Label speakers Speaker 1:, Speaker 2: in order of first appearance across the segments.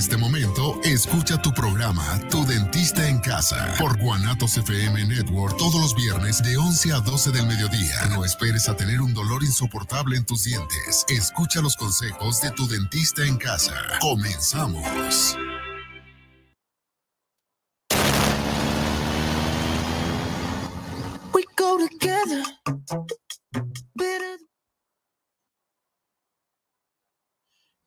Speaker 1: este momento, escucha tu programa Tu Dentista en Casa por Guanatos FM Network todos los viernes de 11 a 12 del mediodía. No esperes a tener un dolor insoportable en tus dientes. Escucha los consejos de Tu Dentista en Casa. Comenzamos.
Speaker 2: We go together.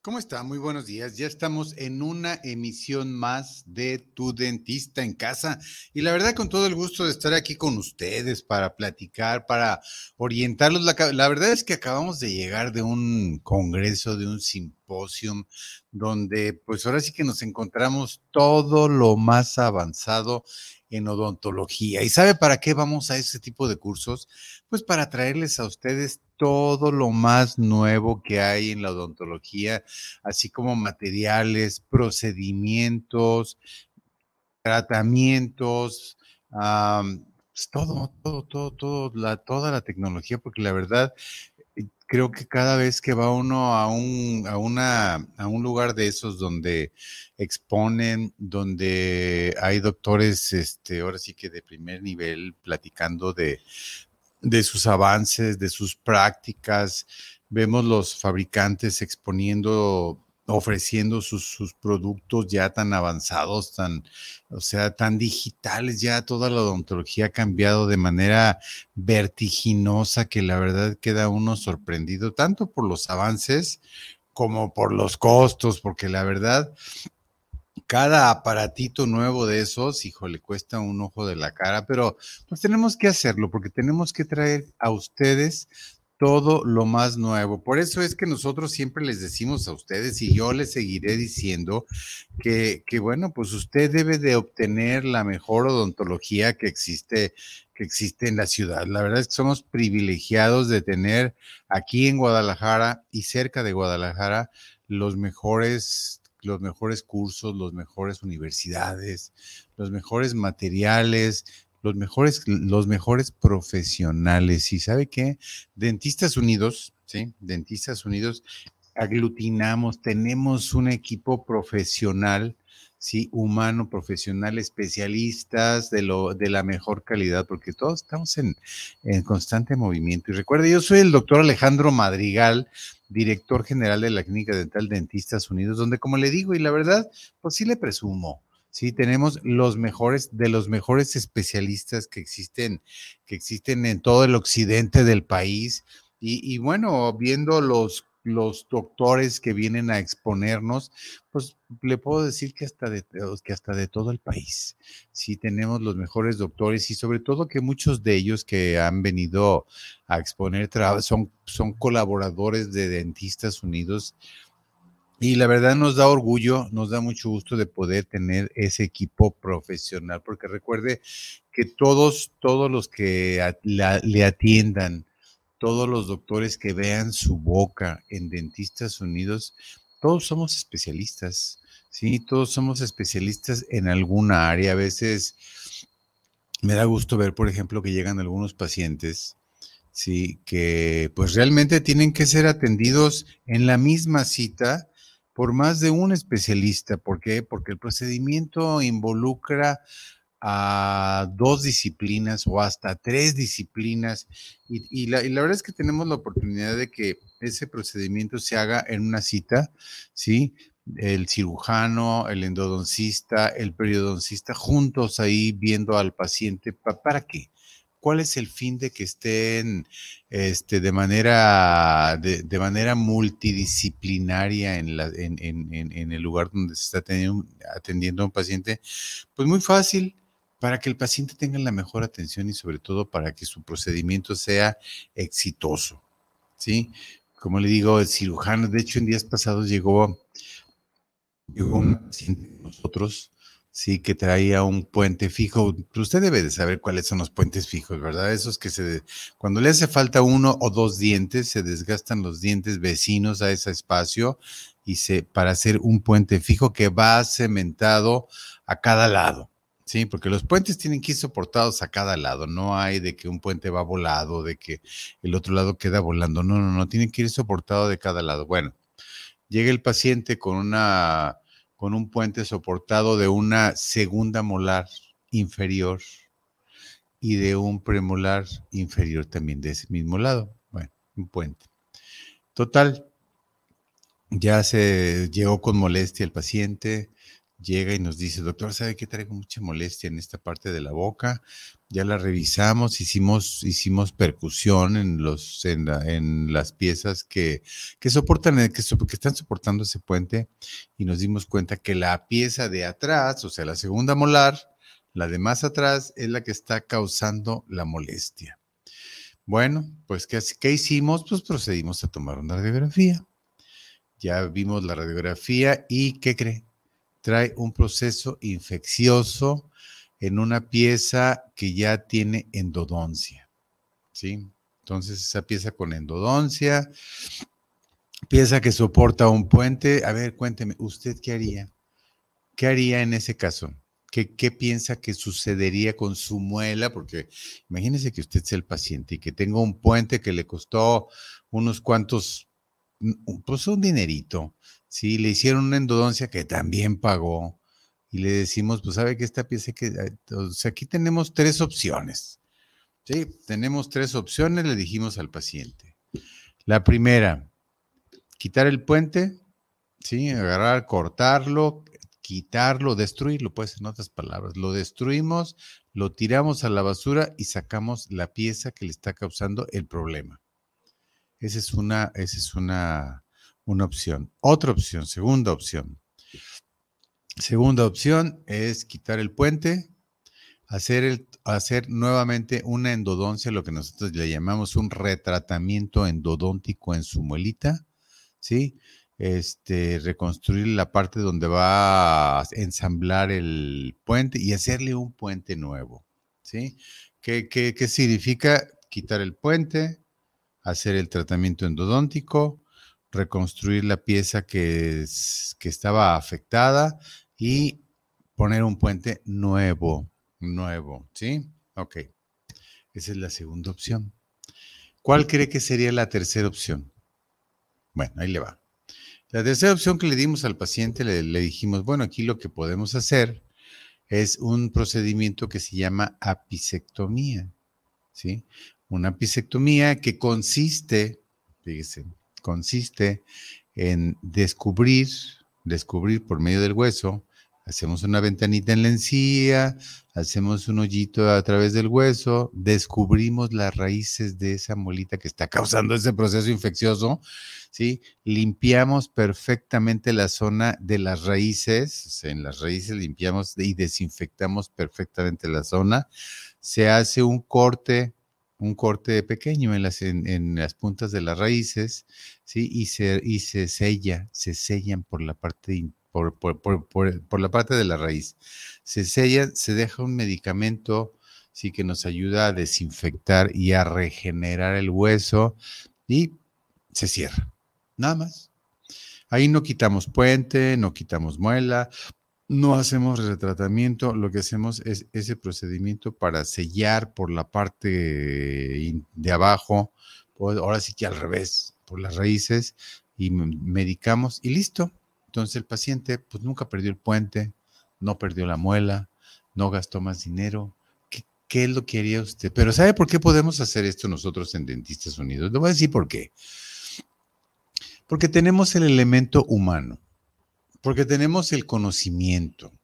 Speaker 3: ¿Cómo está? Muy buenos días. Ya estamos en una emisión más de Tu Dentista en Casa. Y la verdad, con todo el gusto de estar aquí con ustedes para platicar, para orientarlos. La, la verdad es que acabamos de llegar de un congreso, de un simposium, donde pues ahora sí que nos encontramos todo lo más avanzado en odontología. ¿Y sabe para qué vamos a ese tipo de cursos? Pues para traerles a ustedes todo lo más nuevo que hay en la odontología, así como materiales, procedimientos, tratamientos, am, pues todo, todo, todo, todo, toda la tecnología, porque la verdad eh, creo que cada vez que va uno a un, a una, a un lugar de esos donde exponen, donde hay doctores, este, ahora sí que de primer nivel, platicando de, de sus avances, de sus prácticas. Vemos los fabricantes exponiendo, ofreciendo sus, sus productos ya tan avanzados, tan, o sea, tan digitales. Ya toda la odontología ha cambiado de manera vertiginosa que la verdad queda uno sorprendido, tanto por los avances como por los costos, porque la verdad cada aparatito nuevo de esos, híjole, cuesta un ojo de la cara, pero pues tenemos que hacerlo porque tenemos que traer a ustedes todo lo más nuevo. Por eso es que nosotros siempre les decimos a ustedes y yo les seguiré diciendo que, que bueno, pues usted debe de obtener la mejor odontología que existe que existe en la ciudad. La verdad es que somos privilegiados de tener aquí en Guadalajara y cerca de Guadalajara los mejores los mejores cursos, los mejores universidades, los mejores materiales, los mejores, los mejores profesionales. ¿Y sabe qué? Dentistas Unidos, ¿sí? Dentistas Unidos, aglutinamos, tenemos un equipo profesional, ¿sí? Humano, profesional, especialistas de, lo, de la mejor calidad, porque todos estamos en, en constante movimiento. Y recuerde, yo soy el doctor Alejandro Madrigal, director general de la Clínica Dental Dentistas Unidos, donde como le digo, y la verdad, pues sí le presumo, sí tenemos los mejores, de los mejores especialistas que existen, que existen en todo el occidente del país. Y, y bueno, viendo los, los doctores que vienen a exponernos, pues le puedo decir que hasta de, que hasta de todo el país. Sí tenemos los mejores doctores y sobre todo que muchos de ellos que han venido a exponer son, son colaboradores de Dentistas Unidos. Y la verdad nos da orgullo, nos da mucho gusto de poder tener ese equipo profesional, porque recuerde que todos, todos los que le atiendan, todos los doctores que vean su boca en Dentistas Unidos, todos somos especialistas, ¿sí? Todos somos especialistas en alguna área. A veces me da gusto ver, por ejemplo, que llegan algunos pacientes, sí, que pues realmente tienen que ser atendidos en la misma cita por más de un especialista. ¿Por qué? Porque el procedimiento involucra a dos disciplinas o hasta tres disciplinas y, la, y, la, verdad es que tenemos la oportunidad de que ese procedimiento se haga en una cita, ¿sí? El cirujano, el endodoncista, el periodoncista, juntos ahí viendo al paciente. ¿Para qué? ¿Cuál es el fin de que estén este, de, manera, de, de manera multidisciplinaria en, la, en, en, en, el lugar donde se está atendiendo, atendiendo a un paciente? Pues muy fácil, para que el paciente tenga la mejor atención y sobre todo para que su procedimiento sea exitoso. ¿Sí? Como le digo, el cirujano, de hecho en días pasados llegó, llegó un paciente con nosotros, sí, que traía un puente fijo. Usted debe de saber cuáles son los puentes fijos, ¿verdad? Esos que se, cuando le hace falta uno o dos dientes, se desgastan los dientes vecinos a ese espacio y se, para hacer un puente fijo que va cementado a cada lado. Sí, porque los puentes tienen que ir soportados a cada lado. No hay de que un puente va volado, de que el otro lado queda volando. No, no, no. Tienen que ir soportado de cada lado. Bueno, llega el paciente con una, con un puente soportado de una segunda molar inferior y de un premolar inferior también de ese mismo lado. Bueno, un puente. Total, ya se llegó con molestia el paciente, llega y nos dice, doctor, ¿sabe que traigo mucha molestia en esta parte de la boca? Ya la revisamos, hicimos, hicimos percusión en, los, en, las piezas que, que soportan, que, que están soportando ese puente y nos dimos cuenta que la pieza de atrás, o sea, la segunda molar, la de más atrás, es la que está causando la molestia. Bueno, pues ¿qué, qué hicimos? Pues procedimos a tomar una radiografía. Ya vimos la radiografía y ¿qué cree? Trae un proceso infeccioso en una pieza que ya tiene endodoncia. ¿Sí? Entonces, esa pieza con endodoncia, pieza que soporta un puente. A ver, cuénteme, ¿usted qué haría? ¿Qué haría en ese caso? ¿Qué, ¿Qué, piensa que sucedería con su muela? Porque imagínese que usted sea el paciente y que tenga un puente que le costó unos cuantos pues un dinerito. Sí, le hicieron una endodoncia que también pagó y le decimos, pues sabe que esta pieza que, o sea, aquí tenemos tres opciones. Sí, tenemos tres opciones, le dijimos al paciente. La primera, quitar el puente, sí, agarrar, cortarlo, quitarlo, destruirlo, pues en otras palabras, lo destruimos, lo tiramos a la basura y sacamos la pieza que le está causando el problema. Esa es una, esa es una, una opción. Otra opción, segunda opción. Segunda opción es quitar el puente, hacer, el, hacer nuevamente una endodoncia, lo que nosotros le llamamos un retratamiento endodóntico en su muelita, ¿sí? Este, reconstruir la parte donde va a ensamblar el puente y hacerle un puente nuevo, ¿sí? ¿Qué, qué, qué significa quitar el puente, hacer el tratamiento endodóntico, reconstruir la pieza que, que estaba afectada y poner un puente nuevo, nuevo, ¿sí? Ok. Esa es la segunda opción. ¿Cuál cree que sería la tercera opción? Bueno, ahí le va. La tercera opción que le dimos al paciente, le, le dijimos, bueno, aquí lo que podemos hacer es un procedimiento que se llama apicectomía, ¿sí? Una apicectomía que consiste, fíjese, consiste en descubrir, descubrir por medio del hueso, hacemos una ventanita en la encía, hacemos un hoyito a través del hueso, descubrimos las raíces de esa molita que está causando ese proceso infeccioso, ¿sí? Limpiamos perfectamente la zona de las raíces, en las raíces limpiamos y desinfectamos perfectamente la zona, se hace un corte un corte pequeño en las, en, las puntas de las raíces, ¿sí? Y se, y se sella, se sellan por la parte por, por, por, la parte de la raíz. Se sellan, se deja un medicamento, sí, que nos ayuda a desinfectar y a regenerar el hueso y se cierra. Nada más. Ahí no quitamos puente, no quitamos muela, no hacemos retratamiento, lo que hacemos es ese procedimiento para sellar por la parte de abajo, ahora sí que al revés, por las raíces, y medicamos y listo. Entonces el paciente pues nunca perdió el puente, no perdió la muela, no gastó más dinero. ¿Qué, qué lo que haría usted? Pero ¿sabe por qué podemos hacer esto nosotros en Dentistas Unidos? Le voy a decir por qué. Porque tenemos el elemento humano porque tenemos el conocimiento,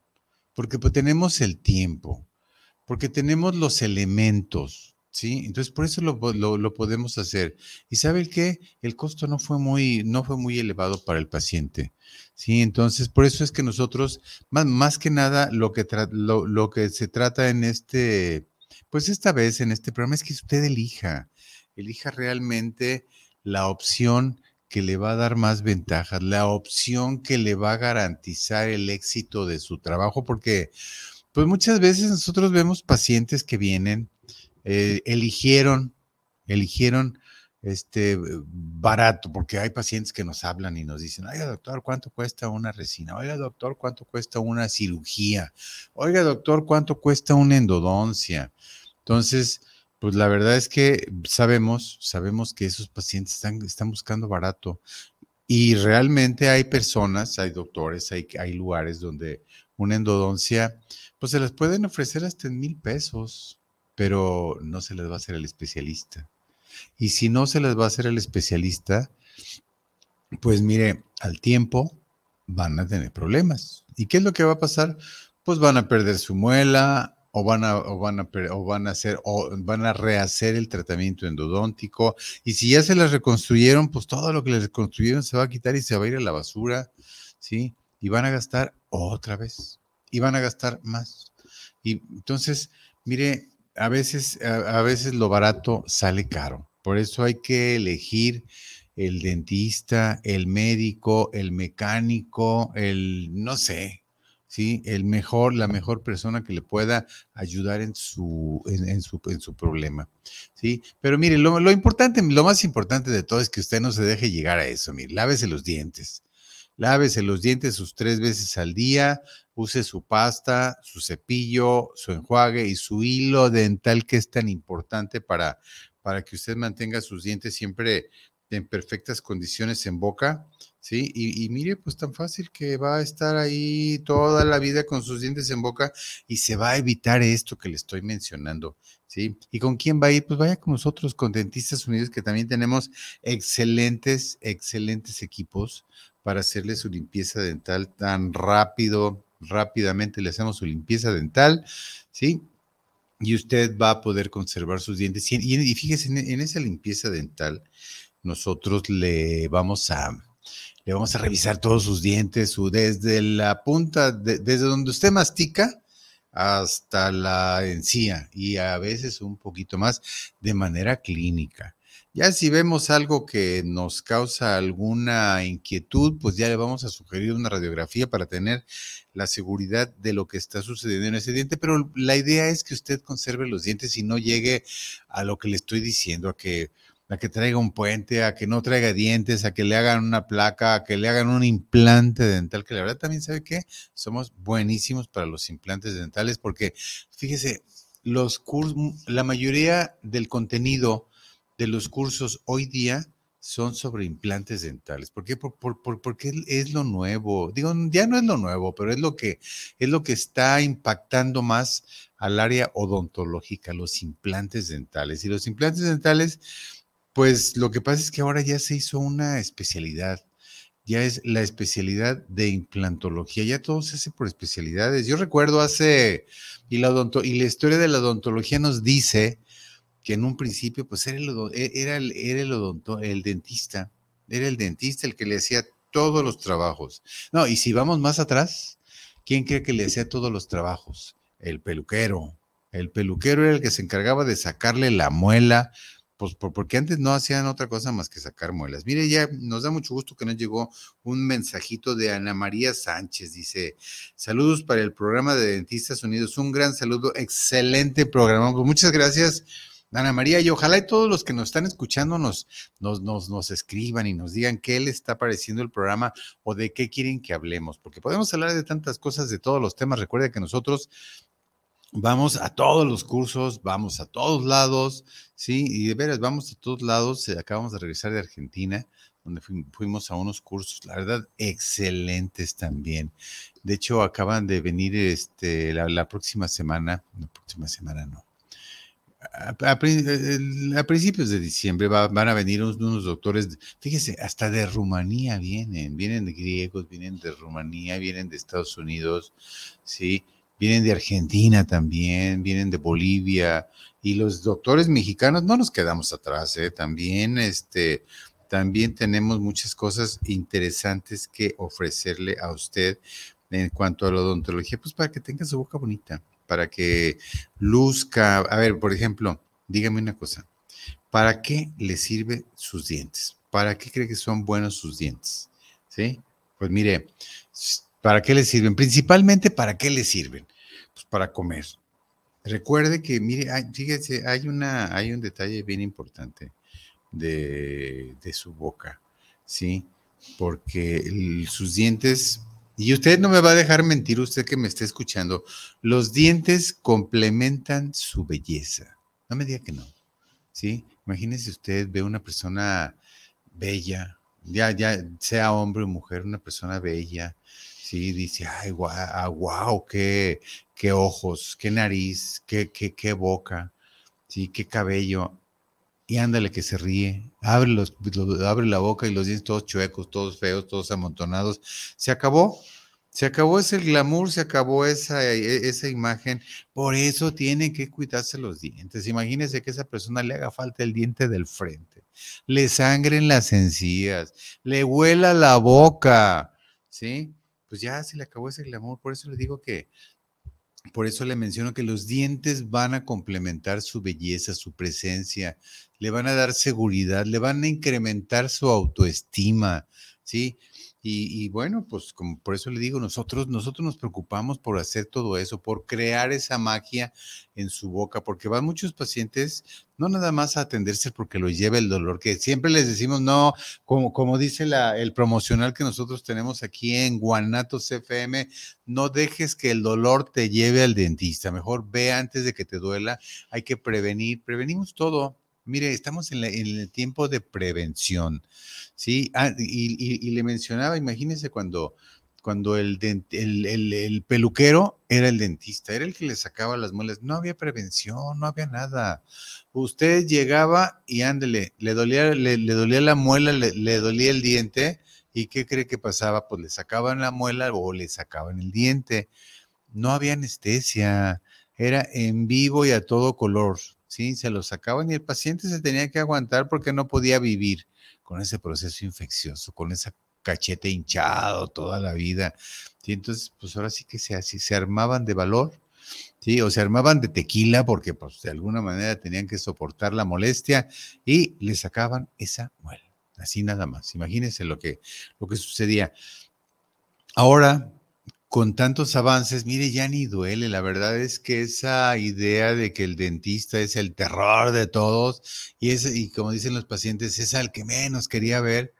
Speaker 3: porque pues, tenemos el tiempo, porque tenemos los elementos, ¿sí? Entonces, por eso lo, podemos hacer. ¿Y sabe qué? El costo no fue muy, no fue muy elevado para el paciente, ¿sí? Entonces, por eso es que nosotros, más, más que nada, lo que, lo, lo que se trata en este, pues esta vez en este programa es que usted elija, elija realmente la opción que le va a dar más ventajas, la opción que le va a garantizar el éxito de su trabajo, porque pues muchas veces nosotros vemos pacientes que vienen, eh, eligieron, eligieron este barato, porque hay pacientes que nos hablan y nos dicen, oiga doctor, ¿cuánto cuesta una resina? Oiga doctor, ¿cuánto cuesta una cirugía? Oiga doctor, ¿cuánto cuesta una endodoncia? Entonces, pues la verdad es que sabemos, sabemos que esos pacientes están, están buscando barato. Y realmente hay personas, hay doctores, hay, hay lugares donde una endodoncia, pues se les pueden ofrecer hasta en mil pesos, pero no se les va a hacer el especialista. Y si no se les va a hacer el especialista, pues mire, al tiempo van a tener problemas. ¿Y qué es lo que va a pasar? Pues van a perder su muela o van a, o van a, o van a hacer, o van a rehacer el tratamiento endodóntico. Y si ya se las reconstruyeron, pues todo lo que les reconstruyeron se va a quitar y se va a ir a la basura, ¿sí? Y van a gastar otra vez. Y van a gastar más. Y entonces, mire, a veces, a veces lo barato sale caro. Por eso hay que elegir el dentista, el médico, el mecánico, el, no sé, ¿sí? El mejor, la mejor persona que le pueda ayudar en su, en, su, en su problema, ¿sí? Pero mire, lo, lo, importante, lo más importante de todo es que usted no se deje llegar a eso, mire, lávese los dientes. Lávese los dientes sus tres veces al día, use su pasta, su cepillo, su enjuague y su hilo dental que es tan importante para, para que usted mantenga sus dientes siempre en perfectas condiciones en boca, ¿sí? Y, mire, pues tan fácil que va a estar ahí toda la vida con sus dientes en boca y se va a evitar esto que le estoy mencionando, ¿sí? ¿Y con quién va a ir? Pues vaya con nosotros, con Dentistas Unidos, que también tenemos excelentes, excelentes equipos para hacerle su limpieza dental tan rápido, rápidamente le hacemos su limpieza dental, ¿sí? Y usted va a poder conservar sus dientes. Y, fíjese, en esa limpieza dental, nosotros le vamos a, le vamos a revisar todos sus dientes, su, desde la punta, desde donde usted mastica hasta la encía y a veces un poquito más de manera clínica. Ya si vemos algo que nos causa alguna inquietud, pues ya le vamos a sugerir una radiografía para tener la seguridad de lo que está sucediendo en ese diente, pero la idea es que usted conserve los dientes y no llegue a lo que le estoy diciendo, a que a que traiga un puente, a que no traiga dientes, a que le hagan una placa, a que le hagan un implante dental, que la verdad también sabe que somos buenísimos para los implantes dentales, porque fíjese, los la mayoría del contenido de los cursos hoy día son sobre implantes dentales. ¿Por qué? Por, porque es lo nuevo. Digo, ya no es lo nuevo, pero es lo que es lo que está impactando más al área odontológica, los implantes dentales. Y los implantes dentales pues lo que pasa es que ahora ya se hizo una especialidad, ya es la especialidad de implantología, ya todo se hace por especialidades. Yo recuerdo hace, y la, y la historia de la odontología nos dice que en un principio, pues era el, e, era el, era el, el dentista, era el dentista el que le hacía todos los trabajos. No, y si vamos más atrás, ¿quién cree que le hacía todos los trabajos? El peluquero. El peluquero era el que se encargaba de sacarle la muela pues porque antes no hacían otra cosa más que sacar muelas. Mire, ya nos da mucho gusto que nos llegó un mensajito de Ana María Sánchez. Dice, saludos para el programa de Dentistas Unidos. Un gran saludo, excelente programa. Pues muchas gracias, Ana María, y ojalá y todos los que nos están escuchando nos, nos, nos, nos escriban y nos digan qué les está pareciendo el programa o de qué quieren que hablemos, porque podemos hablar de tantas cosas, de todos los temas. Recuerda que nosotros vamos a todos los cursos, vamos a todos lados, ¿sí? Y de veras, vamos a todos lados. Eh, acabamos de regresar de Argentina, donde fuimos a unos cursos, la verdad, excelentes también. De hecho, acaban de venir este, la, próxima semana, la próxima semana no. A, principios de diciembre van a venir unos, unos, doctores, fíjese, hasta de Rumanía vienen, vienen de griegos, vienen de Rumanía, vienen de Estados Unidos, ¿sí? Vienen de Argentina también, vienen de Bolivia, y los doctores mexicanos no nos quedamos atrás, ¿eh? también, este, también tenemos muchas cosas interesantes que ofrecerle a usted en cuanto a la odontología, pues para que tenga su boca bonita, para que luzca. A ver, por ejemplo, dígame una cosa, ¿para qué le sirven sus dientes? ¿Para qué cree que son buenos sus dientes? ¿Sí? Pues mire, ¿Para qué le sirven? Principalmente, ¿para qué le sirven? Pues para comer. Recuerde que, mire, fíjese, hay, una, hay un detalle bien importante de, su boca, ¿sí? Porque sus dientes, y usted no me va a dejar mentir, usted que me está escuchando, los dientes complementan su belleza. No me diga que no, ¿sí? Imagínese usted ve una persona bella, ya, ya, sea hombre o mujer, una persona bella, sí, dice, ay, wow, ah, qué, qué ojos, qué nariz, qué, qué, qué boca, sí, qué cabello. Y ándale que se ríe, abre, los, abre la boca y los dientes todos chuecos, todos feos, todos amontonados. Se acabó, se acabó ese glamour, se acabó esa, e, esa imagen. Por eso tienen que cuidarse los dientes. Imagínense que a esa persona le haga falta el diente del frente, le sangren las encías, le huela la boca, ¿sí? Pues ya se le acabó ese glamour. Por eso le digo que, por eso le menciono que los dientes van a complementar su belleza, su presencia, le van a dar seguridad, le van a incrementar su autoestima, ¿sí? Y, bueno, pues como por eso le digo, nosotros, nosotros nos preocupamos por hacer todo eso, por crear esa magia en su boca, porque van muchos pacientes no nada más a atenderse porque lo lleva el dolor, que siempre les decimos, no, como, como dice la, el promocional que nosotros tenemos aquí en Guanatos FM, no dejes que el dolor te lleve al dentista, mejor ve antes de que te duela, hay que prevenir, prevenimos todo. Mire, estamos en el tiempo de prevención. Sí, ah, y, le mencionaba, imagínense cuando, cuando el, el, peluquero era el dentista, era el que le sacaba las muelas, no había prevención, no había nada. Usted llegaba y ándele, le dolía, le, dolía la muela, le, le, dolía el diente, ¿y qué cree que pasaba? Pues le sacaban la muela o le sacaban el diente. No había anestesia, era en vivo y a todo color, ¿sí? Se lo sacaban y el paciente se tenía que aguantar porque no podía vivir con ese proceso infeccioso, con esa cachete hinchado toda la vida. ¿sí? Entonces, pues ahora sí que se, se armaban de valor, ¿sí? o se armaban de tequila porque pues de alguna manera tenían que soportar la molestia y le sacaban esa muela, así nada más. Imagínense lo que, lo que sucedía. Ahora, con tantos avances, mire, ya ni duele. La verdad es que esa idea de que el dentista es el terror de todos y, es, y como dicen los pacientes, es al que menos quería ver,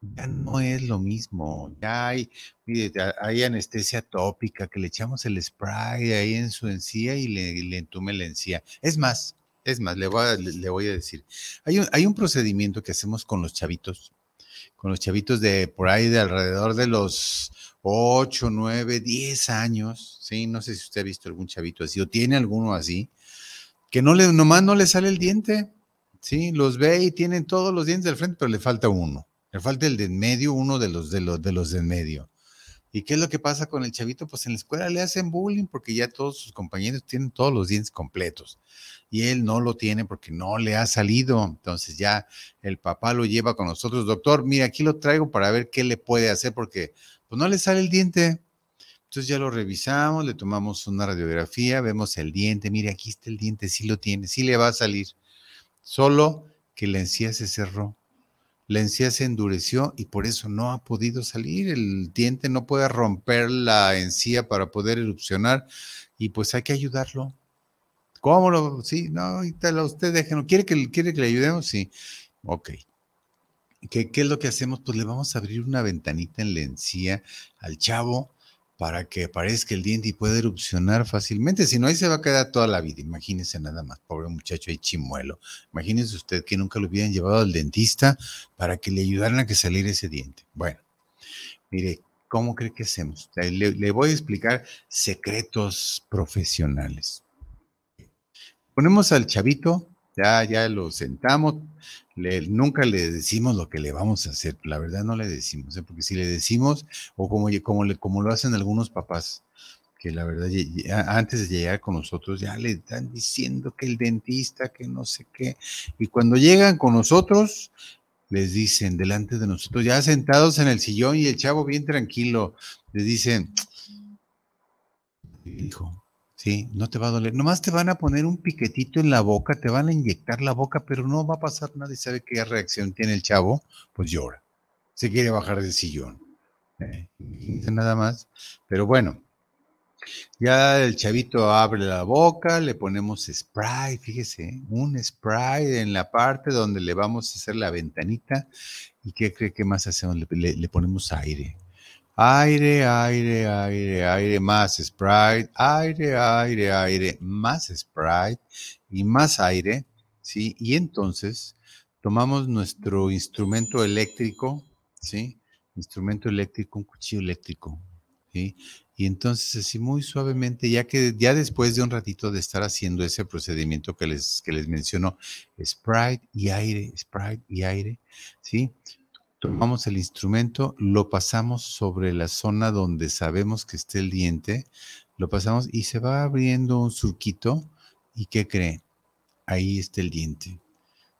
Speaker 3: ya no es lo mismo. Ya hay, mire, hay anestesia tópica que le echamos el spray ahí en su encía y le, le entume la encía. Es más, es más, le voy a, le voy a decir, hay un, hay un procedimiento que hacemos con los chavitos, con los chavitos de por ahí de alrededor de los 8, 9, 10 años, ¿sí? No sé si usted ha visto algún chavito así o tiene alguno así, que no le, nomás no le sale el diente, ¿sí? Los ve y tienen todos los dientes del frente, pero le falta uno. Le falta el de en medio, uno de los de los de los de en medio. ¿Y qué es lo que pasa con el chavito? Pues en la escuela le hacen bullying porque ya todos sus compañeros tienen todos los dientes completos y él no lo tiene porque no le ha salido. Entonces ya el papá lo lleva con nosotros. Doctor, mira, aquí lo traigo para ver qué le puede hacer porque pues no le sale el diente. Entonces ya lo revisamos, le tomamos una radiografía, vemos el diente, mire, aquí está el diente, sí lo tiene, sí le va a salir. Solo que la encía se cerró, la encía se endureció y por eso no ha podido salir. El diente no puede romper la encía para poder erupcionar y pues hay que ayudarlo. ¿Cómo lo? Sí, no, usted déjenlo. ¿Quiere que, ¿Quiere que le ayudemos? Sí. Ok. ¿Qué, es lo que hacemos? Pues le vamos a abrir una ventanita en la encía al chavo para que aparezca el diente y pueda erupcionar fácilmente. Si no, ahí se va a quedar toda la vida. Imagínese nada más, pobre muchacho ahí chimuelo. Imagínese usted que nunca lo hubieran llevado al dentista para que le ayudaran a que saliera ese diente. Bueno, mire, ¿cómo cree que hacemos? Le, le voy a explicar secretos profesionales. Ponemos al chavito, ya, ya lo sentamos, nunca le decimos lo que le vamos a hacer, la verdad no le decimos, ¿eh? porque si le decimos, o como, como, le, como lo hacen algunos papás, que la verdad antes de llegar con nosotros ya le están diciendo que el dentista, que no sé qué, y cuando llegan con nosotros, les dicen delante de nosotros, ya sentados en el sillón y el chavo bien tranquilo, les dicen, hijo, Sí, no te va a doler. Nomás te van a poner un piquetito en la boca, te van a inyectar la boca, pero no va a pasar nada. ¿Y sabe qué reacción tiene el chavo? Pues llora. Se quiere bajar del sillón. Eh, nada más. Pero bueno, ya el chavito abre la boca, le ponemos spray, fíjese, un spray en la parte donde le vamos a hacer la ventanita. ¿Y qué cree que más hacemos? le ponemos aire Aire, aire, aire, aire, más Sprite, aire, aire, aire, más Sprite y más aire, ¿sí? Y entonces tomamos nuestro instrumento eléctrico, ¿sí? Instrumento eléctrico, un cuchillo eléctrico, ¿sí? Y entonces así muy suavemente, ya que ya después de un ratito de estar haciendo ese procedimiento que les, que les menciono, Sprite y aire, Sprite y aire, ¿sí? Tomamos el instrumento, lo pasamos sobre la zona donde sabemos que está el diente, lo pasamos y se va abriendo un surquito. ¿Y qué cree? Ahí está el diente.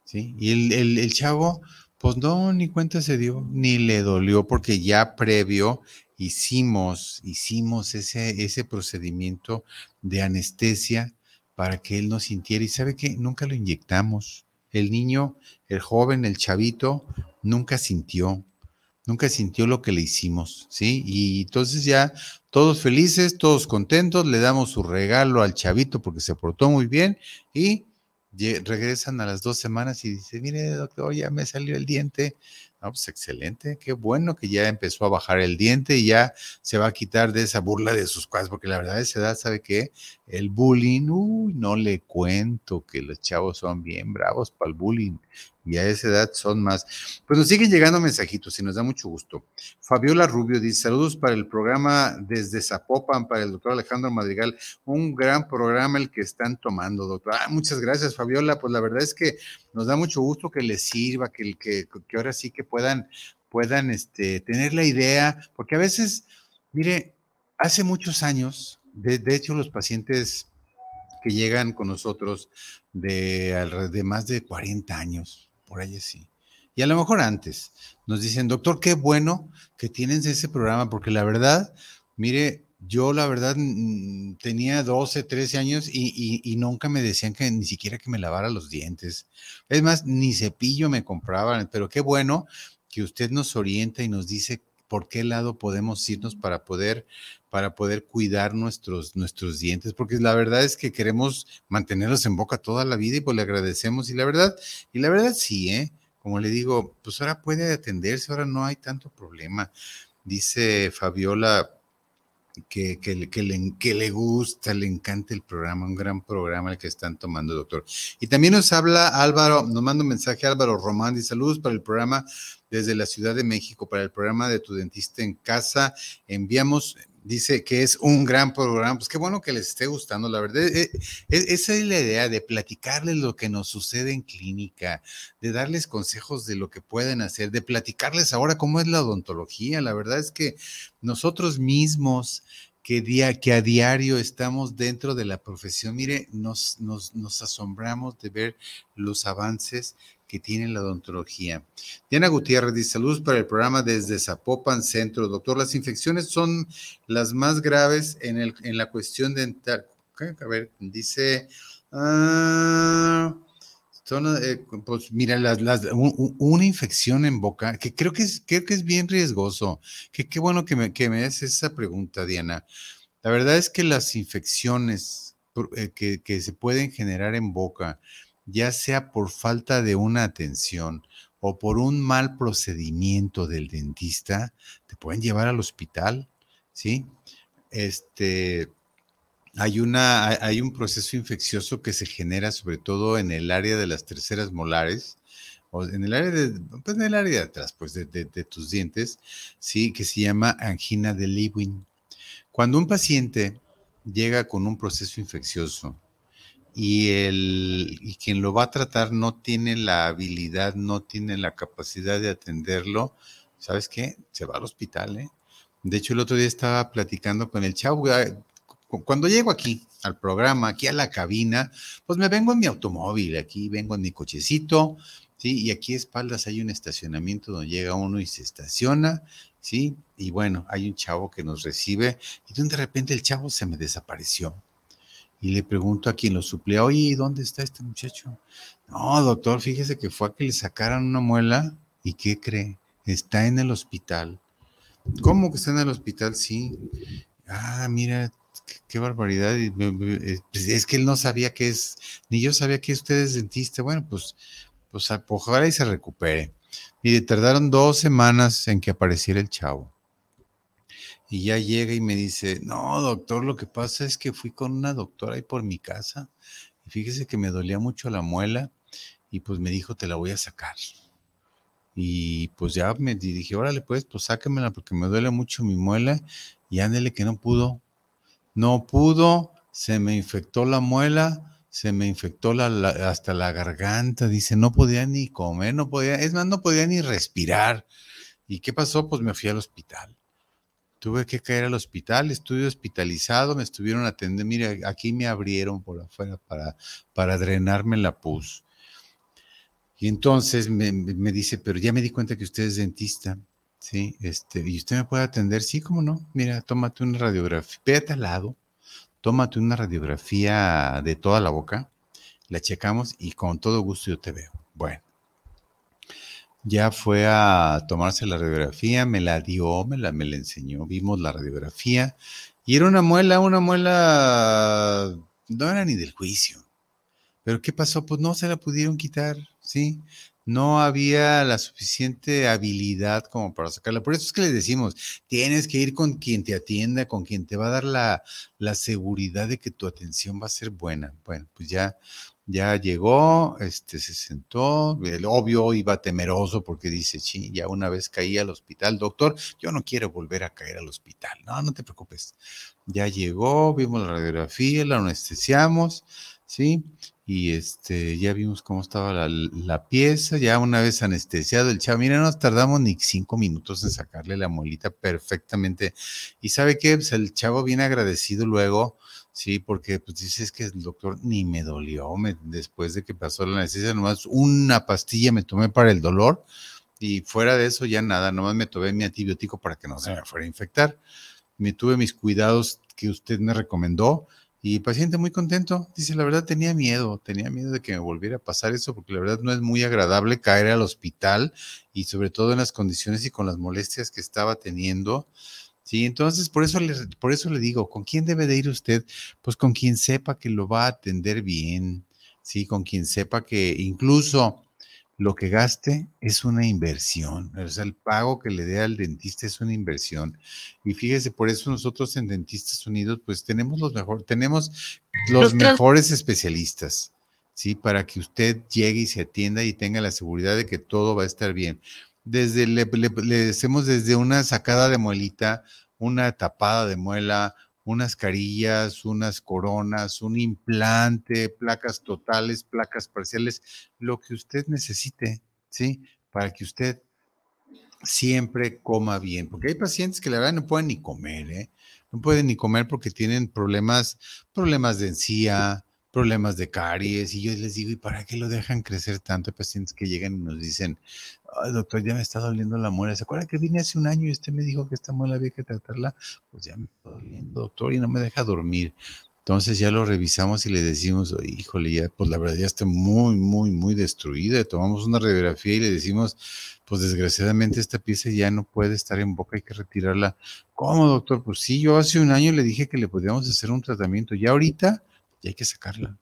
Speaker 3: ¿sí? Y el, el chavo, pues no, ni cuenta se dio, ni le dolió, porque ya previo hicimos, hicimos ese, ese procedimiento de anestesia para que él no sintiera. Y sabe que nunca lo inyectamos. El niño, el joven, el chavito, nunca sintió, nunca sintió lo que le hicimos, ¿sí? Y entonces ya todos felices, todos contentos, le damos su regalo al chavito porque se portó muy bien y regresan a las dos semanas y dice, mire doctor, ya me salió el diente, no, pues excelente, qué bueno que ya empezó a bajar el diente y ya se va a quitar de esa burla de sus cosas, porque la verdad es esa edad, ¿sabe qué? El bullying, uy, no le cuento que los chavos son bien bravos para el bullying y a esa edad son más. Pues nos siguen llegando mensajitos y nos da mucho gusto. Fabiola Rubio dice, saludos para el programa desde Zapopan, para el doctor Alejandro Madrigal, un gran programa el que están tomando, doctor. Ah, muchas gracias, Fabiola, pues la verdad es que nos da mucho gusto que les sirva, que, que, que ahora sí que puedan, puedan este, tener la idea, porque a veces, mire, hace muchos años, de, de hecho los pacientes que llegan con nosotros de, de más de 40 años, por ahí sí. Y a lo mejor antes nos dicen, doctor, qué bueno que tienes ese programa, porque la verdad, mire, yo la verdad tenía 12, 13 años y, nunca me decían que ni siquiera que me lavara los dientes. Es más, ni cepillo me compraban, pero qué bueno que usted nos orienta y nos dice por qué lado podemos irnos para poder para poder cuidar nuestros, nuestros dientes, porque la verdad es que queremos mantenerlos en boca toda la vida y pues le agradecemos. Y la verdad, y la verdad sí, ¿eh? Como le digo, pues ahora puede atenderse, ahora no hay tanto problema. Dice Fabiola que, que, que, le, que le gusta, le encanta el programa, un gran programa el que están tomando, doctor. Y también nos habla Álvaro, nos manda un mensaje Álvaro Román, dice saludos para el programa desde la Ciudad de México, para el programa de tu dentista en casa. Enviamos, dice que es un gran programa, pues qué bueno que les esté gustando, la verdad. Eh, eh, esa es la idea de platicarles lo que nos sucede en clínica, de darles consejos de lo que pueden hacer, de platicarles ahora cómo es la odontología. La verdad es que nosotros mismos que, día, que a diario estamos dentro de la profesión, mire, nos, nos, nos asombramos de ver los avances que tiene la odontología. Diana Gutiérrez dice, saludos para el programa desde Zapopan Centro. Doctor, las infecciones son las más graves en, el, en la cuestión dental. A ver, dice... Ah, eh, pues mira, las, una infección en boca, que creo que es, creo que es bien riesgoso. Que qué bueno que me, que me haces esa pregunta, Diana. La verdad es que las infecciones eh, que, que se pueden generar en boca, ya sea por falta de una atención o por un mal procedimiento del dentista, te pueden llevar al hospital, ¿sí? Este, hay, una, hay un proceso infeccioso que se genera sobre todo en el área de las terceras molares, o en el área de, pues en el área de atrás, pues de, de, tus dientes, sí, que se llama angina de Lewin. Cuando un paciente llega con un proceso infeccioso y, el, y quien lo va a tratar no tiene la habilidad, no tiene la capacidad de atenderlo, ¿sabes qué? Se va al hospital, ¿eh? De hecho, el otro día estaba platicando con el chavo. Cuando llego aquí al programa, aquí a la cabina, pues me vengo en mi automóvil, aquí vengo en mi cochecito, ¿sí? Y aquí a espaldas hay un estacionamiento donde llega uno y se estaciona, ¿sí? Y bueno, hay un chavo que nos recibe y de repente el chavo se me desapareció y le pregunto a quien lo suplía, oye, ¿dónde está este muchacho? No, doctor, fíjese que fue a que le sacaran una muela y ¿qué cree? Está en el hospital. ¿Cómo que está en el hospital? Sí. Ah, mira, qué, barbaridad. Pues, es que él no sabía que es, ni yo sabía que usted es dentista. Bueno, pues, pues ojalá y se recupere. Mire, tardaron dos semanas en que apareciera el chavo y ya llega y me dice, no, doctor, lo que pasa es que fui con una doctora ahí por mi casa y fíjese que me dolía mucho la muela y pues me dijo, te la voy a sacar. Y pues ya me dije, órale, pues, pues sáquemela porque me duele mucho mi muela. Y ándele que no pudo. No pudo, se me infectó la muela, se me infectó la, hasta la garganta. Dice, no podía ni comer, no podía, es más, no podía ni respirar. ¿Y qué pasó? Pues me fui al hospital. Tuve que caer al hospital, estuve hospitalizado, me estuvieron atendiendo. Mire, aquí me abrieron por afuera para, para drenarme la pus. Y entonces me, dice, pero ya me di cuenta que usted es dentista, ¿sí? Este, y usted me puede atender, sí, cómo no. Mira, tómate una radiografía, vete al lado, tómate una radiografía de toda la boca, la checamos y con todo gusto yo te veo. Bueno, ya fue a tomarse la radiografía, me la dio, me la, me la enseñó, vimos la radiografía y era una muela, una muela, no era ni del juicio. Pero ¿qué pasó? Pues no se la pudieron quitar, ¿sí? No había la suficiente habilidad como para sacarla. Por eso es que les decimos, tienes que ir con quien te atienda, con quien te va a dar la, la seguridad de que tu atención va a ser buena. Bueno, pues ya, ya llegó, este, se sentó, el obvio iba temeroso porque dice, sí, ya una vez caí al hospital, doctor, yo no quiero volver a caer al hospital. No, no te preocupes. Ya llegó, vimos la radiografía, la anestesiamos, ¿sí? y este, ya vimos cómo estaba la, pieza, ya una vez anestesiado el chavo, mira, no nos tardamos ni cinco minutos en sacarle la muelita perfectamente. Y sabe qué, pues el chavo viene agradecido luego, sí, porque pues dices que el doctor ni me dolió, me, después de que pasó la anestesia, nomás una pastilla me tomé para el dolor y fuera de eso ya nada, nomás me tomé mi antibiótico para que no se me fuera a infectar. Me tuve mis cuidados que usted me recomendó y el paciente muy contento, dice, la verdad tenía miedo, tenía miedo de que me volviera a pasar eso, porque la verdad no es muy agradable caer al hospital y sobre todo en las condiciones y con las molestias que estaba teniendo. Sí, entonces por eso le, por eso le digo, ¿con quién debe de ir usted? Pues con quien sepa que lo va a atender bien, sí, con quien sepa que incluso lo que gaste es una inversión. O sea, el pago que le dé al dentista es una inversión. Y fíjese, por eso nosotros en Dentistas Unidos, pues tenemos los mejores, tenemos los, mejores especialistas, ¿sí? Para que usted llegue y se atienda y tenga la seguridad de que todo va a estar bien. Desde, le, le, le hacemos desde una sacada de muelita, una tapada de muela, unas carillas, unas coronas, un implante, placas totales, placas parciales, lo que usted necesite, ¿sí? Para que usted siempre coma bien, porque hay pacientes que la verdad no pueden ni comer, ¿eh? No pueden ni comer porque tienen problemas, problemas de encía, problemas de caries, y yo les digo, ¿y para qué lo dejan crecer tanto? Hay pacientes que llegan y nos dicen, Doctor, ya me está doliendo la muela. ¿Se acuerda que vine hace un año y usted me dijo que esta muela había que tratarla? Pues ya me está doliendo, doctor, y no me deja dormir. Entonces ya lo revisamos y le decimos, híjole, ya, pues la verdad ya está muy, muy, muy destruida. Tomamos una radiografía y le decimos, pues desgraciadamente esta pieza ya no puede estar en boca, hay que retirarla. ¿Cómo, doctor? Pues sí, yo hace un año le dije que le podíamos hacer un tratamiento. Ya ahorita y hay que sacarla.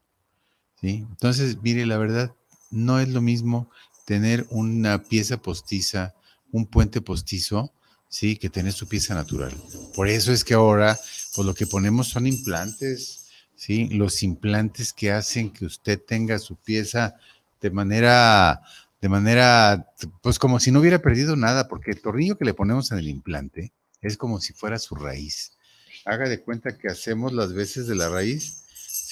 Speaker 3: ¿sí? Entonces, mire, la verdad, no es lo mismo tener una pieza postiza, un puente postizo, ¿sí? Que tener su pieza natural. Por eso es que ahora, pues lo que ponemos son implantes, ¿sí? Los implantes que hacen que usted tenga su pieza de manera, de manera, pues como si no hubiera perdido nada, porque el tornillo que le ponemos en el implante es como si fuera su raíz. Haga de cuenta que hacemos las veces de la raíz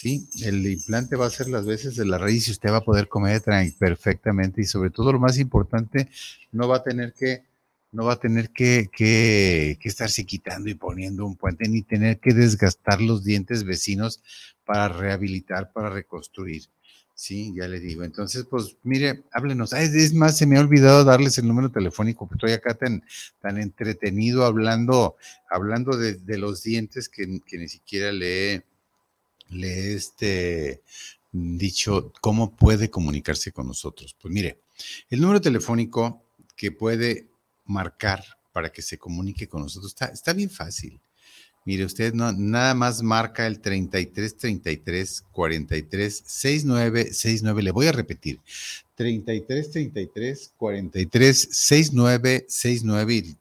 Speaker 3: Sí, el implante va a ser las veces de la raíz y usted va a poder comer perfectamente y sobre todo lo más importante, no va a tener que, no va a tener que, que, estarse quitando y poniendo un puente ni tener que desgastar los dientes vecinos para rehabilitar, para reconstruir. Sí, ya le digo. Entonces, pues mire, háblenos. es más, se me ha olvidado darles el número telefónico, estoy acá tan, tan entretenido hablando, hablando de, de los dientes que, que, ni siquiera le he, le he este, dicho cómo puede comunicarse con nosotros. Pues mire, el número telefónico que puede marcar para que se comunique con nosotros está, está bien fácil. Mire, usted nada más marca el 33 33 43 69 69. Le voy a repetir. 33 33 43 69 69.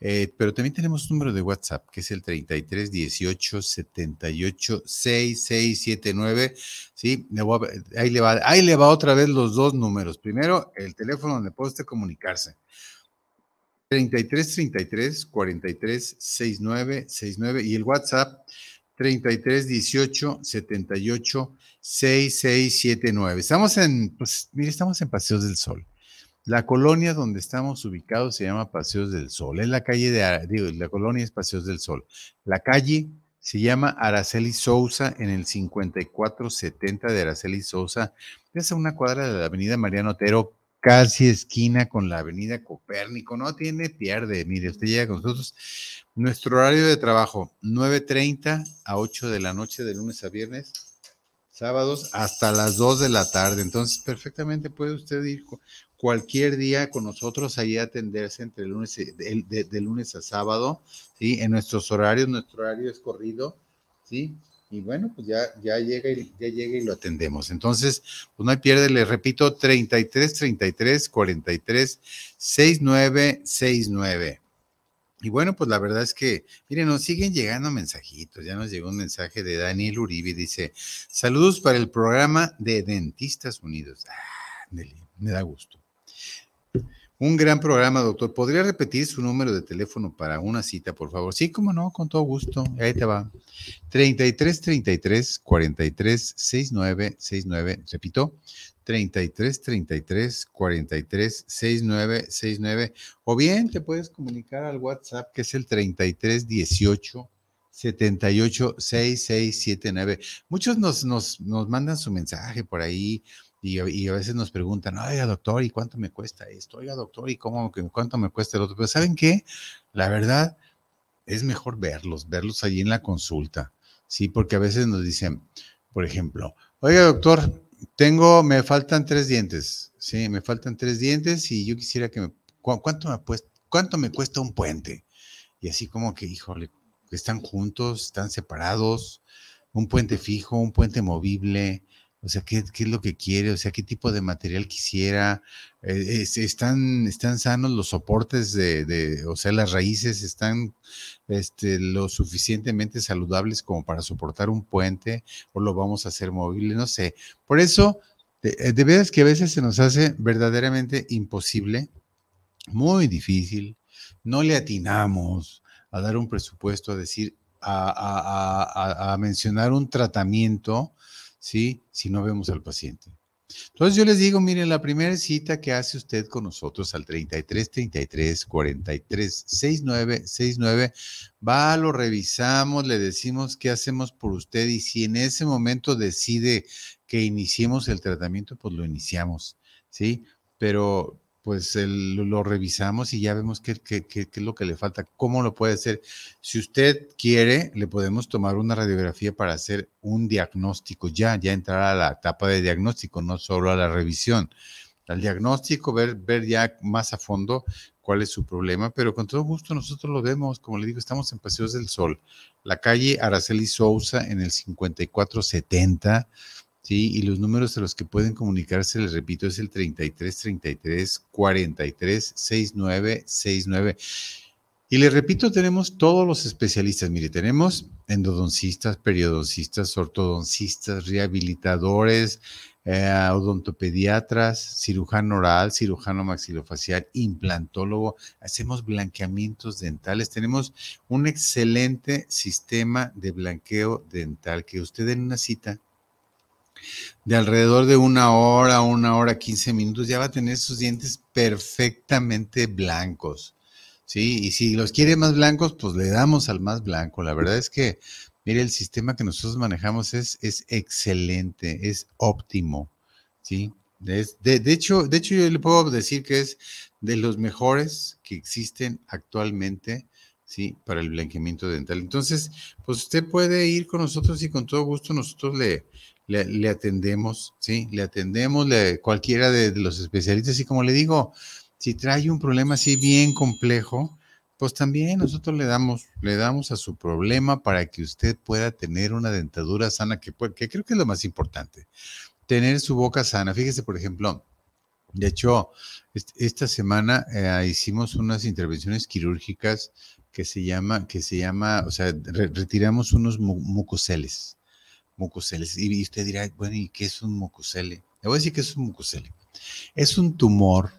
Speaker 3: Eh, pero también tenemos un número de WhatsApp, que es el 33 18 78 6679. Sí, ahí, le va, ahí le otra vez los dos números. Primero, el teléfono donde puede usted comunicarse. 33 33 43 69 69 y el WhatsApp 33 18 78 6679. Estamos en, pues, mire, estamos en Paseos del Sol. La colonia donde estamos ubicados se llama Paseos del Sol. Es la calle de, digo, la colonia es Paseos del Sol. La calle se llama Araceli Sousa en el 5470 de Araceli Sousa. Es a una cuadra de la avenida Mariano Otero, casi esquina con la avenida Copérnico. No tiene pierde. Mire, usted llega con nosotros. Nuestro horario de trabajo, 9.30 a 8 de la noche de lunes a viernes sábados hasta las 2 de la tarde. Entonces, perfectamente puede usted ir cualquier día con nosotros ahí atenderse entre lunes, de, lunes a sábado, ¿sí? En nuestros horarios, nuestro horario es corrido, ¿sí? Y bueno, pues ya, ya, llega y, ya llega y lo atendemos. Entonces, pues no hay pierde, le repito, 33 33 43 69 69. Y bueno, pues la verdad es que, miren, nos siguen llegando mensajitos. Ya nos llegó un mensaje de Daniel Uribe. Dice, saludos para el programa de Dentistas Unidos. Ah, me da gusto. Un gran programa, doctor. ¿Podría repetir su número de teléfono para una cita, por favor? Sí, cómo no, con todo gusto. Ahí te va. 33 33 43 69 69. Repito, 33 33 43 69 69. O bien te puedes comunicar al WhatsApp que es el 33 18 78 6679. Muchos nos, nos, nos mandan su mensaje por ahí y, a veces nos preguntan, oiga, doctor, ¿y cuánto me cuesta esto? Oiga, doctor, ¿y cómo, cuánto me cuesta el otro? Pero ¿saben qué? La verdad, es mejor verlos, verlos allí en la consulta, ¿sí? Porque a veces nos dicen, por ejemplo, oiga, doctor, tengo, me faltan tres dientes, ¿sí? Me faltan tres dientes y yo quisiera que me, ¿cuánto me, cuánto me cuesta un puente? Y así como que, híjole, están juntos, están separados, un puente fijo, un puente movible, o sea, ¿qué, es lo que quiere? O sea, ¿qué tipo de material quisiera? Eh, están, ¿Están sanos los soportes de, o sea, las raíces están este, lo suficientemente saludables como para soportar un puente o lo vamos a hacer móvil? No sé. Por eso, de, eh, de veras que a veces se nos hace verdaderamente imposible, muy difícil, no le atinamos a dar un presupuesto, a decir, a mencionar un tratamiento ¿sí? Si no vemos al paciente. Entonces yo les digo, miren, la primera cita que hace usted con nosotros al 33 33 43 69 69, va, lo revisamos, le decimos qué hacemos por usted y si en ese momento decide que iniciemos el tratamiento, pues lo iniciamos, ¿sí? Pero pues lo revisamos y ya vemos qué, es lo que le falta, cómo lo puede hacer. Si usted quiere, le podemos tomar una radiografía para hacer un diagnóstico, ya, ya entrar a la etapa de diagnóstico, no solo a la revisión. Al diagnóstico, ver, ver ya más a fondo cuál es su problema, pero con todo gusto nosotros lo vemos, como le digo, estamos en Paseos del Sol, la calle Araceli Sousa en el 5470 ¿sí? Y los números a los que pueden comunicarse, les repito, es el 33 33 43 69 69. Y les repito, tenemos todos los especialistas. Mire, tenemos endodoncistas, periodoncistas, ortodoncistas, rehabilitadores, eh, odontopediatras, cirujano oral, cirujano maxilofacial, implantólogo. Hacemos blanqueamientos dentales. Tenemos un excelente sistema de blanqueo dental que usted en una cita de alrededor de una hora, una hora, quince minutos, ya va a tener sus dientes perfectamente blancos. ¿sí? Y si los quiere más blancos, pues le damos al más blanco. La verdad es que, mire, el sistema que nosotros manejamos es, es excelente, es óptimo. ¿sí? De, de, hecho, de hecho, yo le puedo decir que es de los mejores que existen actualmente. ¿sí? Para el blanqueamiento dental. Entonces, pues usted puede ir con nosotros y con todo gusto nosotros le, le, atendemos, ¿sí? Le atendemos, le, cualquiera de, los especialistas. Y como le digo, si trae un problema así bien complejo, pues también nosotros le damos, le damos a su problema para que usted pueda tener una dentadura sana, que, que creo que es lo más importante. Tener su boca sana. Fíjese, por ejemplo, De hecho, esta semana eh, hicimos unas intervenciones quirúrgicas que se llama, que se llama, o sea, retiramos unos mucoceles, Y usted dirá, bueno, ¿y qué es un mucocele? Le voy a decir que es un mucocele. Es un tumor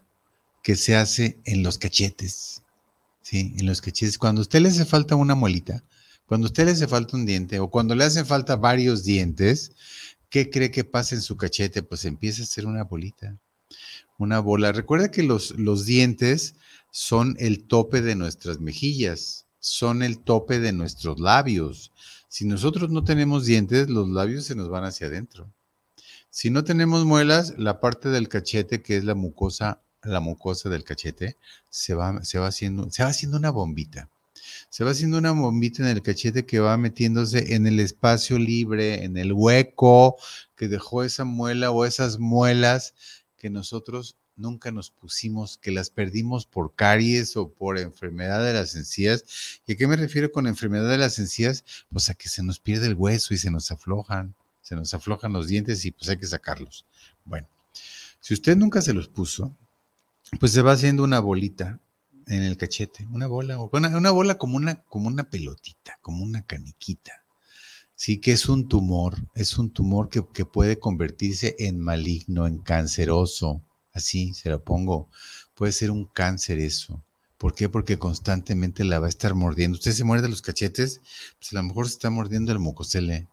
Speaker 3: que se hace en los cachetes, ¿sí? En los cachetes. Cuando a usted le hace falta una muelita, cuando a usted le hace falta un diente o cuando le hacen falta varios dientes, ¿qué cree que pasa en su cachete? Pues empieza a ser una bolita, una bola. Recuerda que los, los dientes son el tope de nuestras mejillas, son el tope de nuestros labios. Si nosotros no tenemos dientes, los labios se nos van hacia adentro. Si no tenemos muelas, la parte del cachete, que es la mucosa, la mucosa del cachete, se va, se va, haciendo, se va haciendo una bombita. Se va haciendo una bombita en el cachete que va metiéndose en el espacio libre, en el hueco que dejó esa muela o esas muelas que nosotros nunca nos pusimos, que las perdimos por caries o por enfermedad de las encías. ¿Y a qué me refiero con enfermedad de las encías? Pues a que se nos pierde el hueso y se nos aflojan, se nos aflojan los dientes y pues hay que sacarlos. Bueno, si usted nunca se los puso, pues se va haciendo una bolita en el cachete, una bola, una, bola como una, como una pelotita, como una caniquita. Sí, que es un tumor, es un tumor que, que puede convertirse en maligno, en canceroso, así se lo pongo, puede ser un cáncer eso. ¿Por qué? Porque constantemente la va a estar mordiendo. Usted se muerde los cachetes, pues a lo mejor se está mordiendo el mucosele.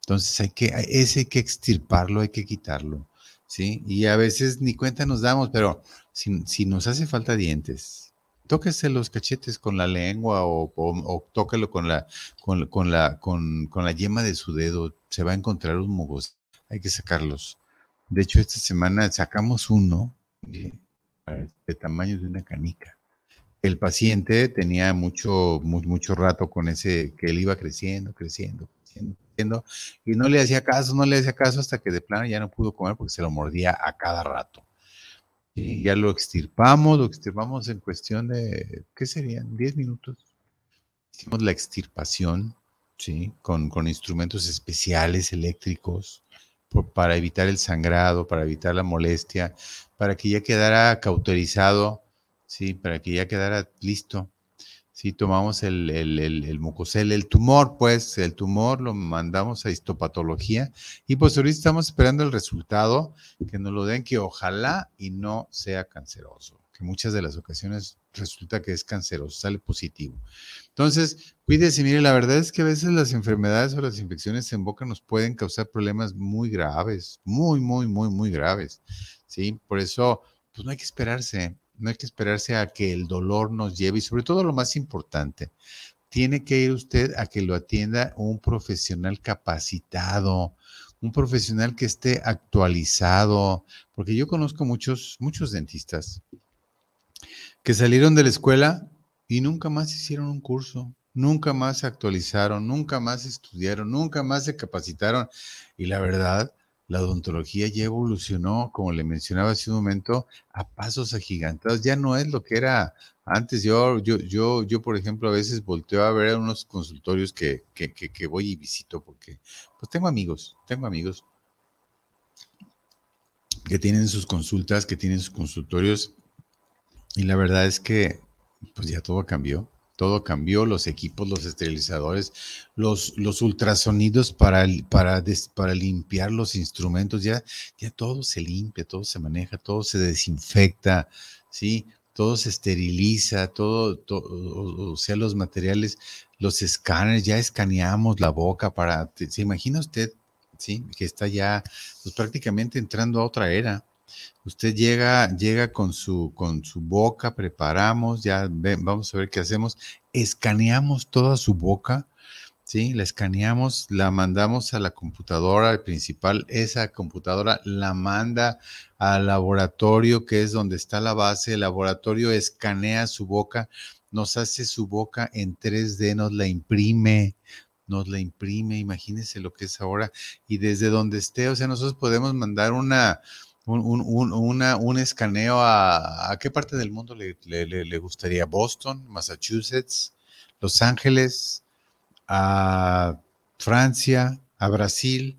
Speaker 3: Entonces hay que, ese hay que extirparlo, hay que quitarlo, ¿sí? Y a veces ni cuenta nos damos, pero si, nos hace falta dientes, tóquese los cachetes con la lengua o, o, tóquelo con la, con, con la, con, con, la yema de su dedo, se va a encontrar un mugos. Hay que sacarlos. De hecho, esta semana sacamos uno de, tamaño de una canica. El paciente tenía mucho, mucho rato con ese, que él iba creciendo, creciendo, creciendo, creciendo, y no le hacía caso, no le hacía caso hasta que de plano ya no pudo comer porque se lo mordía a cada rato. Y ya lo extirpamos, lo extirpamos en cuestión de, ¿qué serían? 10 minutos. Hicimos la extirpación, ¿sí? Con, con instrumentos especiales eléctricos para evitar el sangrado, para evitar la molestia, para que ya quedara cauterizado, ¿sí? para que ya quedara listo. Si tomamos el, el, el, el, mucosel, el tumor, pues el tumor lo mandamos a histopatología y pues ahorita estamos esperando el resultado, que nos lo den, que ojalá y no sea canceroso, que muchas de las ocasiones resulta que es canceroso, sale positivo. Entonces, cuídese, mire, la verdad es que a veces las enfermedades o las infecciones en boca nos pueden causar problemas muy graves, muy, muy, muy, muy graves, ¿sí? Por eso, pues no hay que esperarse, no hay que esperarse a que el dolor nos lleve y sobre todo lo más importante, tiene que ir usted a que lo atienda un profesional capacitado, un profesional que esté actualizado, porque yo conozco muchos, muchos dentistas que salieron de la escuela y nunca más hicieron un curso, nunca más se actualizaron, nunca más estudiaron, nunca más se capacitaron. Y la verdad, la odontología ya evolucionó, como le mencionaba hace un momento, a pasos agigantados. Ya no es lo que era antes. Yo, yo, yo, yo por ejemplo, a veces volteo a ver unos consultorios que, que, que, voy y visito porque, pues tengo amigos, tengo amigos que tienen sus consultas, que tienen sus consultorios. Y la verdad es que, pues ya todo cambió todo cambió, los equipos, los esterilizadores, los, los ultrasonidos para, para, para limpiar los instrumentos, ya, ya todo se limpia, todo se maneja, todo se desinfecta, ¿sí? Todo se esteriliza, todo, todo o sea, los materiales, los escáneres, ya escaneamos la boca para, ¿se imagina usted, sí? Que está ya pues, prácticamente entrando a otra era. Usted llega, llega con su, con su boca, preparamos, ya vamos a ver qué hacemos, escaneamos toda su boca, ¿sí? La escaneamos, la mandamos a la computadora principal, esa computadora la manda al laboratorio, que es donde está la base, el laboratorio escanea su boca, nos hace su boca en 3D, nos la imprime, nos la imprime, imagínense lo que es ahora, y desde donde esté, o sea, nosotros podemos mandar una, un, un, escaneo a, qué parte del mundo le, le, gustaría. Boston, Massachusetts, Los Ángeles, a Francia, a Brasil,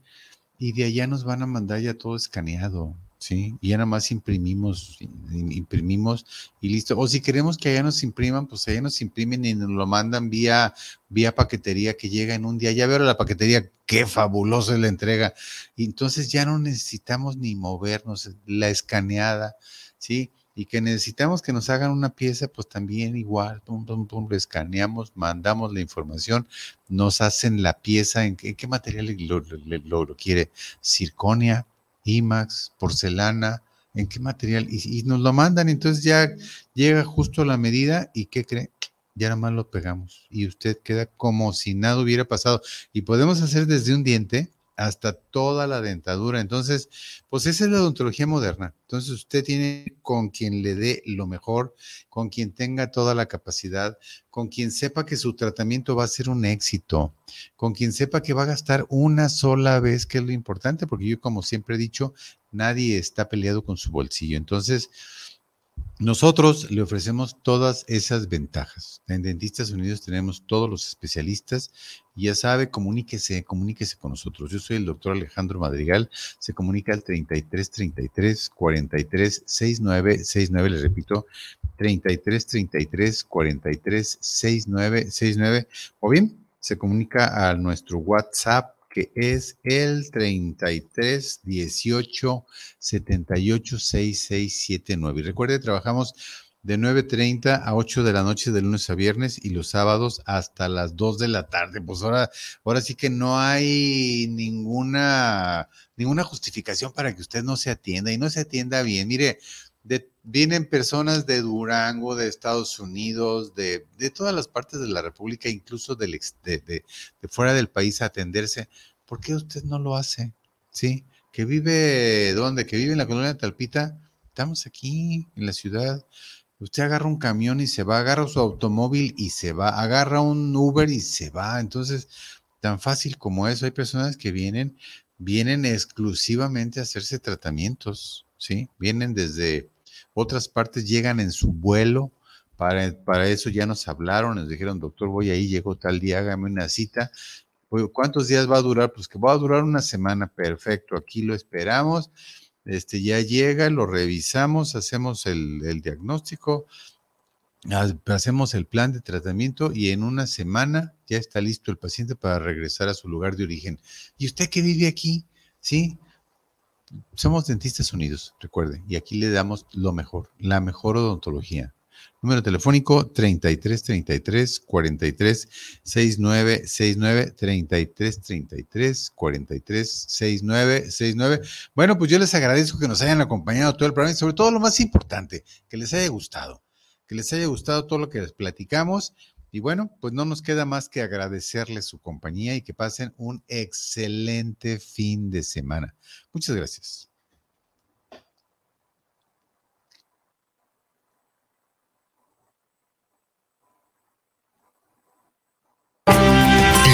Speaker 3: y de allá nos van a mandar ya todo escaneado. ¿Sí? Y ya nada más imprimimos, imprimimos y listo. O si queremos que allá nos impriman, pues allá nos imprimen y nos lo mandan vía, vía paquetería que llega en un día. Ya veo la paquetería, qué fabuloso es la entrega. Entonces ya no necesitamos ni movernos, la escaneada, ¿sí? Y que necesitamos que nos hagan una pieza, pues también igual, pum, pum, pum, lo escaneamos, mandamos la información, nos hacen la pieza, ¿en qué, material lo, lo quiere? Circonia, IMAX, porcelana, en qué material, y, nos lo mandan, entonces ya llega justo la medida y ¿qué cree? Ya nada más lo pegamos y usted queda como si nada hubiera pasado. Y podemos hacer desde un diente hasta toda la dentadura. Entonces, pues esa es la odontología moderna. Entonces, usted tiene con quien le dé lo mejor, con quien tenga toda la capacidad, con quien sepa que su tratamiento va a ser un éxito, con quien sepa que va a gastar una sola vez, que es lo importante, porque yo, como siempre he dicho, nadie está peleado con su bolsillo. Entonces, nosotros le ofrecemos todas esas ventajas. En Dentistas Unidos tenemos todos los especialistas ya sabe, comuníquese, comuníquese con nosotros. Yo soy el doctor Alejandro Madrigal, se comunica al 33 33 43 69 69, le repito, 33 33 43 69 69, o bien se comunica a nuestro WhatsApp que es el 33 18 78 6679. Y recuerde, trabajamos de 9.30 a 8 de la noche de lunes a viernes y los sábados hasta las 2 de la tarde. Pues ahora, ahora sí que no hay ninguna, ninguna justificación para que usted no se atienda y no se atienda bien. Mire, vienen personas de Durango, de Estados Unidos, de, todas las partes de la República, incluso de, de, fuera del país a atenderse. ¿Por qué usted no lo hace? ¿Sí? Que vive, ¿dónde? Que vive en la colonia de Talpita. Estamos aquí, en la ciudad. Usted agarra un camión y se va, agarra su automóvil y se va, agarra un Uber y se va. Entonces, tan fácil como eso, hay personas que vienen, vienen exclusivamente a hacerse tratamientos, ¿sí? Vienen desde otras partes llegan en su vuelo. Para, para eso ya nos hablaron, nos dijeron, doctor, voy ahí, llego tal día, hágame una cita. ¿Cuántos días va a durar? Pues que va a durar una semana, perfecto, aquí lo esperamos. Este ya llega, lo revisamos, hacemos el, el diagnóstico, hacemos el plan de tratamiento y en una semana ya está listo el paciente para regresar a su lugar de origen. ¿Y usted que vive aquí? Sí, somos dentistas unidos, recuerde, y aquí le damos lo mejor, la mejor odontología. Número telefónico 33 33 43 69 69 33 33 43 69 69. Bueno, pues yo les agradezco que nos hayan acompañado todo el programa y sobre todo lo más importante, que les haya gustado, que les haya gustado todo lo que les platicamos y bueno, pues no nos queda más que agradecerles su compañía y que pasen un excelente fin de semana. Muchas gracias.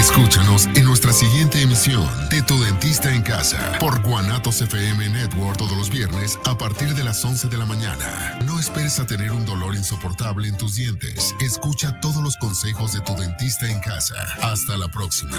Speaker 1: Escúchanos en nuestra siguiente emisión de Tu Dentista en Casa por Guanatos FM Network todos los viernes a partir de las 11 de la mañana. No esperes a tener un dolor insoportable en tus dientes. Escucha todos los consejos de Tu Dentista en Casa. Hasta la próxima.